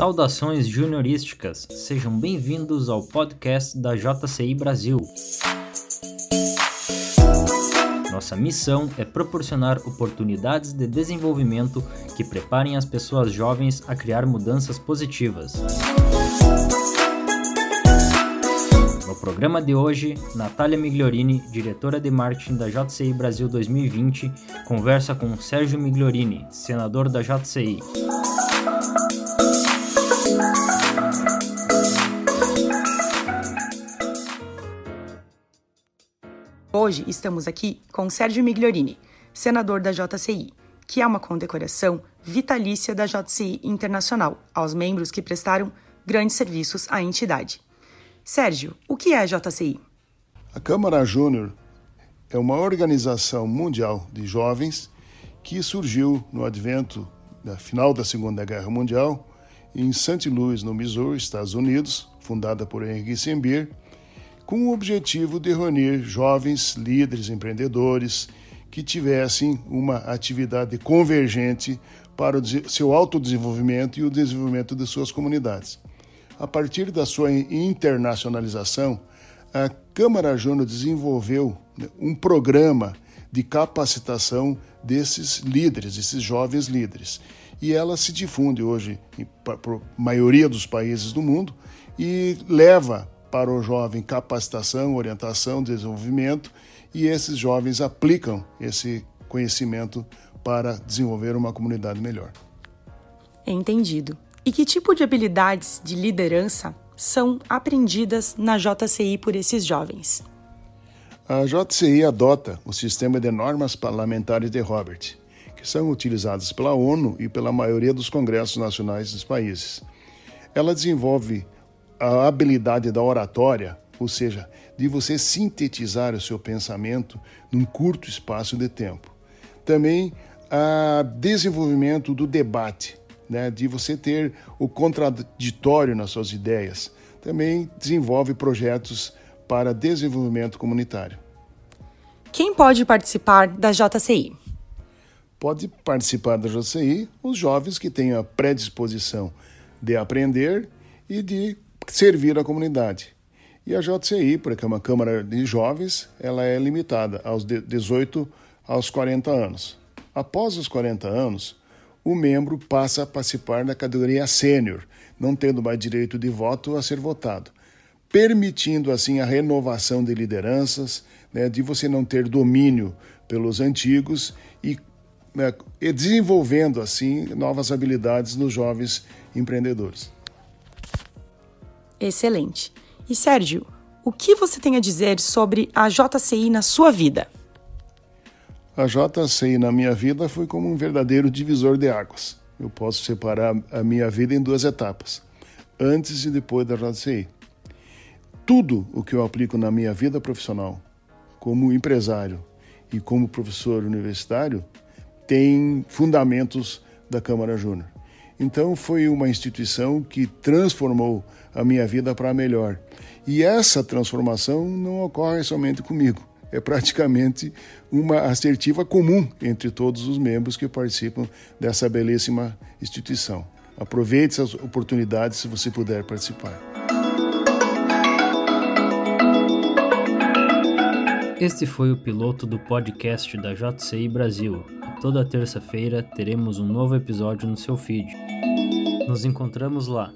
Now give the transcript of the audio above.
Saudações juniorísticas, sejam bem-vindos ao podcast da JCI Brasil. Nossa missão é proporcionar oportunidades de desenvolvimento que preparem as pessoas jovens a criar mudanças positivas. No programa de hoje, Natália Migliorini, diretora de marketing da JCI Brasil 2020, conversa com Sérgio Migliorini, senador da JCI. Hoje estamos aqui com Sérgio Migliorini, senador da JCI, que é uma condecoração vitalícia da JCI Internacional aos membros que prestaram grandes serviços à entidade. Sérgio, o que é a JCI? A Câmara Júnior é uma organização mundial de jovens que surgiu no advento da final da Segunda Guerra Mundial em St. Louis, no Missouri, Estados Unidos, fundada por Henry Kissinger, com o objetivo de reunir jovens líderes empreendedores que tivessem uma atividade convergente para o seu autodesenvolvimento e o desenvolvimento de suas comunidades. A partir da sua internacionalização, a Câmara Júnior desenvolveu né, um programa de capacitação desses líderes, desses jovens líderes. E ela se difunde hoje para a maioria dos países do mundo e leva para o jovem capacitação, orientação, desenvolvimento, e esses jovens aplicam esse conhecimento para desenvolver uma comunidade melhor. Entendido. E que tipo de habilidades de liderança são aprendidas na JCI por esses jovens? A JCI adota o sistema de normas parlamentares de Robert, que são utilizadas pela ONU e pela maioria dos congressos nacionais dos países. Ela desenvolve a habilidade da oratória, ou seja, de você sintetizar o seu pensamento num curto espaço de tempo. Também a desenvolvimento do debate, né, de você ter o contraditório nas suas ideias. Também desenvolve projetos para desenvolvimento comunitário. Quem pode participar da JCI? Pode participar da JCI os jovens que têm a predisposição de aprender e de servir a comunidade. E a JCI, porque é uma Câmara de Jovens, ela é limitada aos 18 aos 40 anos. Após os 40 anos, o membro passa a participar da categoria sênior, não tendo mais direito de voto a ser votado, permitindo assim a renovação de lideranças, né, de você não ter domínio pelos antigos e, né, e desenvolvendo assim novas habilidades nos jovens empreendedores. Excelente. E Sérgio, o que você tem a dizer sobre a JCI na sua vida? A JCI na minha vida foi como um verdadeiro divisor de águas. Eu posso separar a minha vida em duas etapas, antes e depois da JCI. Tudo o que eu aplico na minha vida profissional, como empresário e como professor universitário, tem fundamentos da Câmara Júnior. Então foi uma instituição que transformou a minha vida para melhor. E essa transformação não ocorre somente comigo é praticamente uma assertiva comum entre todos os membros que participam dessa belíssima instituição. Aproveite essas oportunidades se você puder participar. Este foi o piloto do podcast da JCI Brasil. Toda terça-feira teremos um novo episódio no seu feed. Nos encontramos lá.